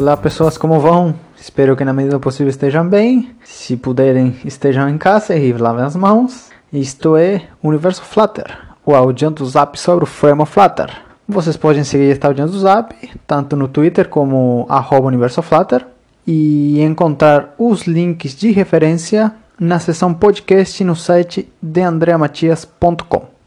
Olá pessoas, como vão? Espero que na medida do possível estejam bem. Se puderem, estejam em casa e lavem as mãos. Isto é Universo Flutter, o áudio do Zap sobre o Frame of Flutter. Vocês podem seguir este áudio do Zap, tanto no Twitter como Universo Flutter, e encontrar os links de referência na seção podcast no site deandreamatias.com.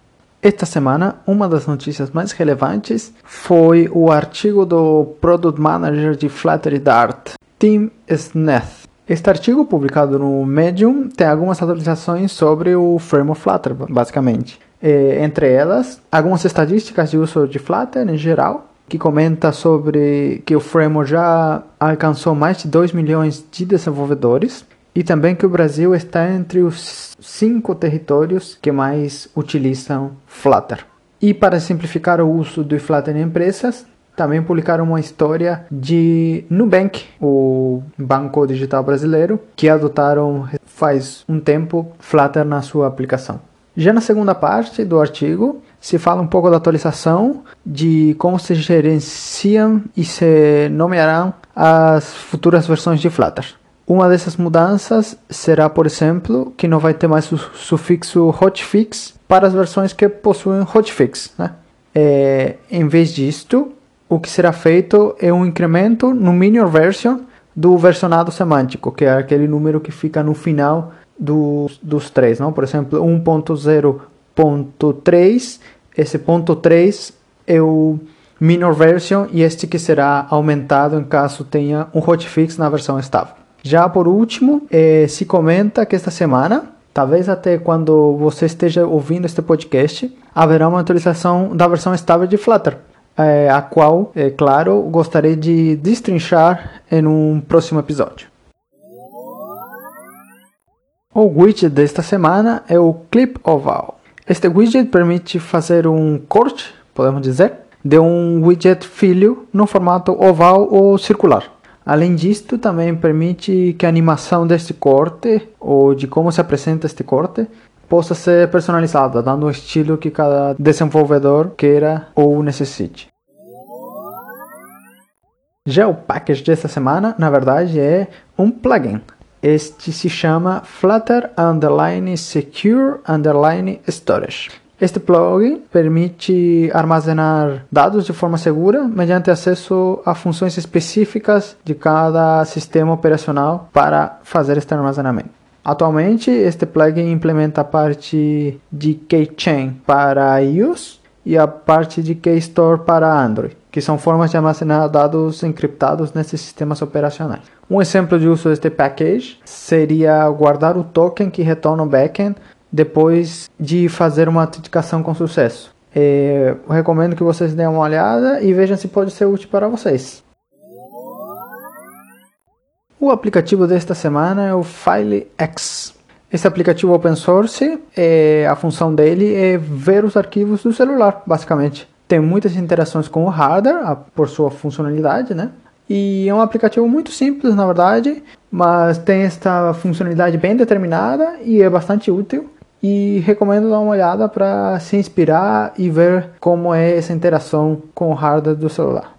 Esta semana, uma das notícias mais relevantes foi o artigo do Product Manager de Flutter Dart, Tim Sneth. Este artigo, publicado no Medium, tem algumas atualizações sobre o Frame of Flutter, basicamente. É, entre elas, algumas estatísticas de uso de Flutter em geral, que comenta sobre que o Frame já alcançou mais de 2 milhões de desenvolvedores e também que o Brasil está entre os cinco territórios que mais utilizam Flutter. E para simplificar o uso do Flutter em empresas, também publicaram uma história de Nubank, o banco digital brasileiro, que adotaram faz um tempo Flutter na sua aplicação. Já na segunda parte do artigo, se fala um pouco da atualização de como se gerenciam e se nomearão as futuras versões de Flutter. Uma dessas mudanças será, por exemplo, que não vai ter mais o sufixo hotfix para as versões que possuem hotfix. Né? É, em vez disto, o que será feito é um incremento no minor version do versionado semântico, que é aquele número que fica no final dos, dos três. Não? Por exemplo, 1.0.3, esse ponto 3 é o minor version e este que será aumentado em caso tenha um hotfix na versão estável. Já por último, eh, se comenta que esta semana, talvez até quando você esteja ouvindo este podcast, haverá uma atualização da versão estável de Flutter, eh, a qual, é claro, gostaria de destrinchar em um próximo episódio. O widget desta semana é o Clip Oval. Este widget permite fazer um corte, podemos dizer, de um widget filho no formato oval ou circular. Além disto, também permite que a animação deste corte, ou de como se apresenta este corte, possa ser personalizada, dando o estilo que cada desenvolvedor queira ou necessite. Já o package desta semana, na verdade, é um plugin. Este se chama Flutter Underline Secure Underline Storage. Este plugin permite armazenar dados de forma segura mediante acesso a funções específicas de cada sistema operacional para fazer este armazenamento. Atualmente, este plugin implementa a parte de Keychain para iOS e a parte de Keystore para Android, que são formas de armazenar dados encriptados nesses sistemas operacionais. Um exemplo de uso deste package seria guardar o token que retorna o backend depois de fazer uma autenticação com sucesso. É, recomendo que vocês deem uma olhada e vejam se pode ser útil para vocês. O aplicativo desta semana é o FileX. Esse aplicativo open source, é, a função dele é ver os arquivos do celular, basicamente. Tem muitas interações com o hardware, por sua funcionalidade, né? E é um aplicativo muito simples, na verdade, mas tem esta funcionalidade bem determinada e é bastante útil e recomendo dar uma olhada para se inspirar e ver como é essa interação com o hardware do celular.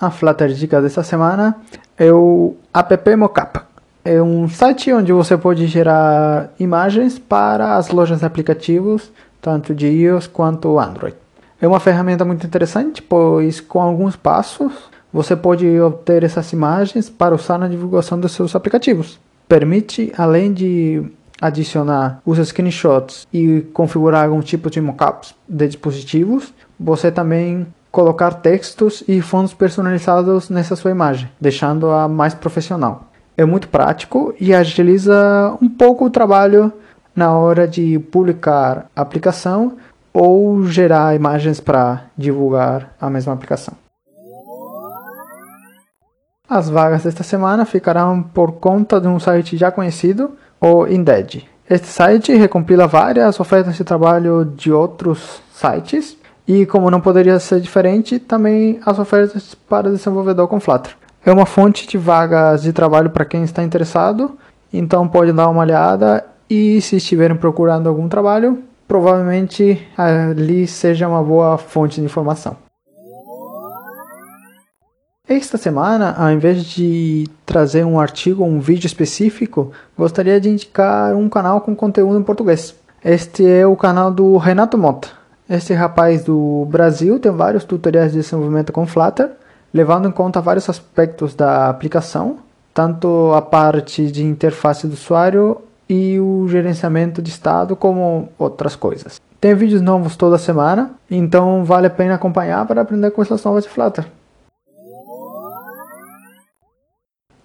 A Flutter dica dessa semana é o app Mockup. É um site onde você pode gerar imagens para as lojas de aplicativos, tanto de iOS quanto Android. É uma ferramenta muito interessante, pois com alguns passos você pode obter essas imagens para usar na divulgação dos seus aplicativos permite, além de adicionar os screenshots e configurar algum tipo de mockups de dispositivos, você também colocar textos e fontes personalizados nessa sua imagem, deixando-a mais profissional. É muito prático e agiliza um pouco o trabalho na hora de publicar a aplicação ou gerar imagens para divulgar a mesma aplicação. As vagas desta semana ficarão por conta de um site já conhecido, o Indeed. Este site recompila várias ofertas de trabalho de outros sites e, como não poderia ser diferente, também as ofertas para desenvolvedor com Flutter. É uma fonte de vagas de trabalho para quem está interessado, então pode dar uma olhada e se estiverem procurando algum trabalho, provavelmente ali seja uma boa fonte de informação. Esta semana, ao invés de trazer um artigo ou um vídeo específico, gostaria de indicar um canal com conteúdo em português. Este é o canal do Renato Mota. Este rapaz do Brasil tem vários tutoriais de desenvolvimento com Flutter, levando em conta vários aspectos da aplicação, tanto a parte de interface do usuário e o gerenciamento de estado, como outras coisas. Tem vídeos novos toda semana, então vale a pena acompanhar para aprender coisas novas de Flutter.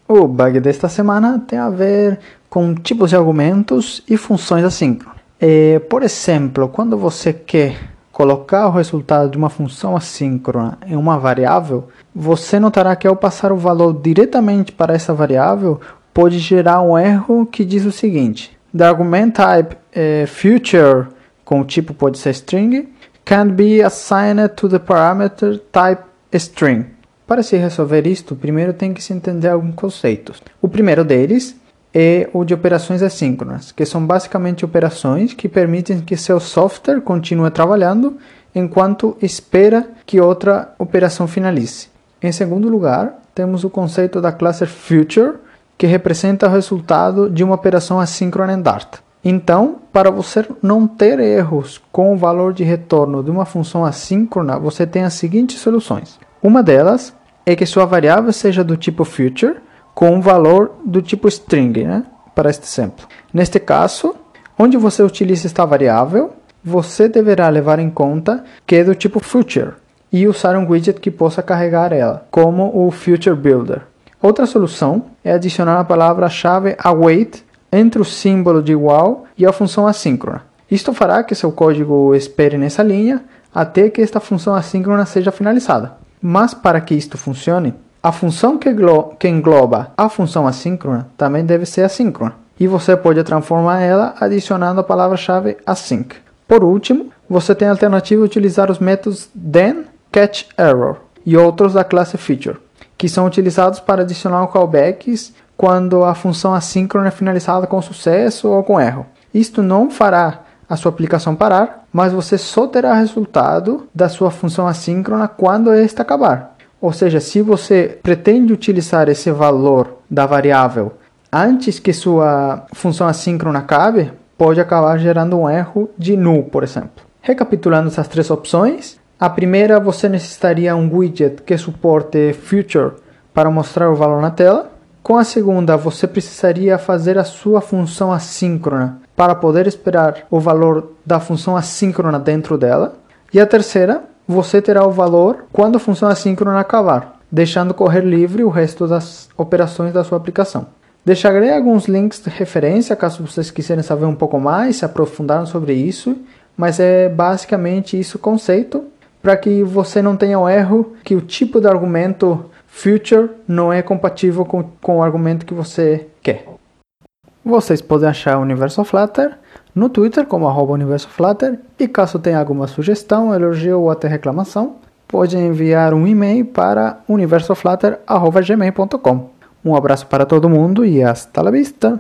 O bug desta semana tem a ver com tipos de argumentos e funções assíncronas. É, por exemplo, quando você quer colocar o resultado de uma função assíncrona em uma variável, você notará que ao passar o valor diretamente para essa variável, pode gerar um erro que diz o seguinte: The argument type é, future com o tipo pode ser string can be assigned to the parameter type string. Para se resolver isto, primeiro tem que se entender alguns conceitos. O primeiro deles é o de operações assíncronas, que são basicamente operações que permitem que seu software continue trabalhando enquanto espera que outra operação finalize. Em segundo lugar, temos o conceito da classe future, que representa o resultado de uma operação assíncrona em Dart. Então, para você não ter erros com o valor de retorno de uma função assíncrona, você tem as seguintes soluções. Uma delas é que sua variável seja do tipo future com um valor do tipo string, né? para este exemplo. Neste caso, onde você utiliza esta variável, você deverá levar em conta que é do tipo future e usar um widget que possa carregar ela, como o Future Builder. Outra solução é adicionar a palavra-chave await entre o símbolo de igual e a função assíncrona. Isto fará que seu código espere nessa linha até que esta função assíncrona seja finalizada. Mas para que isto funcione, a função que, que engloba a função assíncrona também deve ser assíncrona. E você pode transformar ela adicionando a palavra-chave async. Por último, você tem a alternativa de utilizar os métodos then, catch error e outros da classe feature, que são utilizados para adicionar callbacks quando a função assíncrona é finalizada com sucesso ou com erro. Isto não fará a sua aplicação parar, mas você só terá resultado da sua função assíncrona quando esta acabar. Ou seja, se você pretende utilizar esse valor da variável antes que sua função assíncrona acabe, pode acabar gerando um erro de null, por exemplo. Recapitulando essas três opções, a primeira você necessitaria um widget que suporte future para mostrar o valor na tela. Com a segunda, você precisaria fazer a sua função assíncrona para poder esperar o valor da função assíncrona dentro dela. E a terceira, você terá o valor quando a função assíncrona acabar, deixando correr livre o resto das operações da sua aplicação. Deixarei alguns links de referência caso vocês quiserem saber um pouco mais, se aprofundar sobre isso, mas é basicamente isso o conceito, para que você não tenha o erro que o tipo de argumento future não é compatível com, com o argumento que você quer. Vocês podem achar o Universo Flutter no Twitter como arroba Universo Flutter e caso tenha alguma sugestão, elogio ou até reclamação, pode enviar um e-mail para universoflutter.gmail.com. Um abraço para todo mundo e hasta la vista!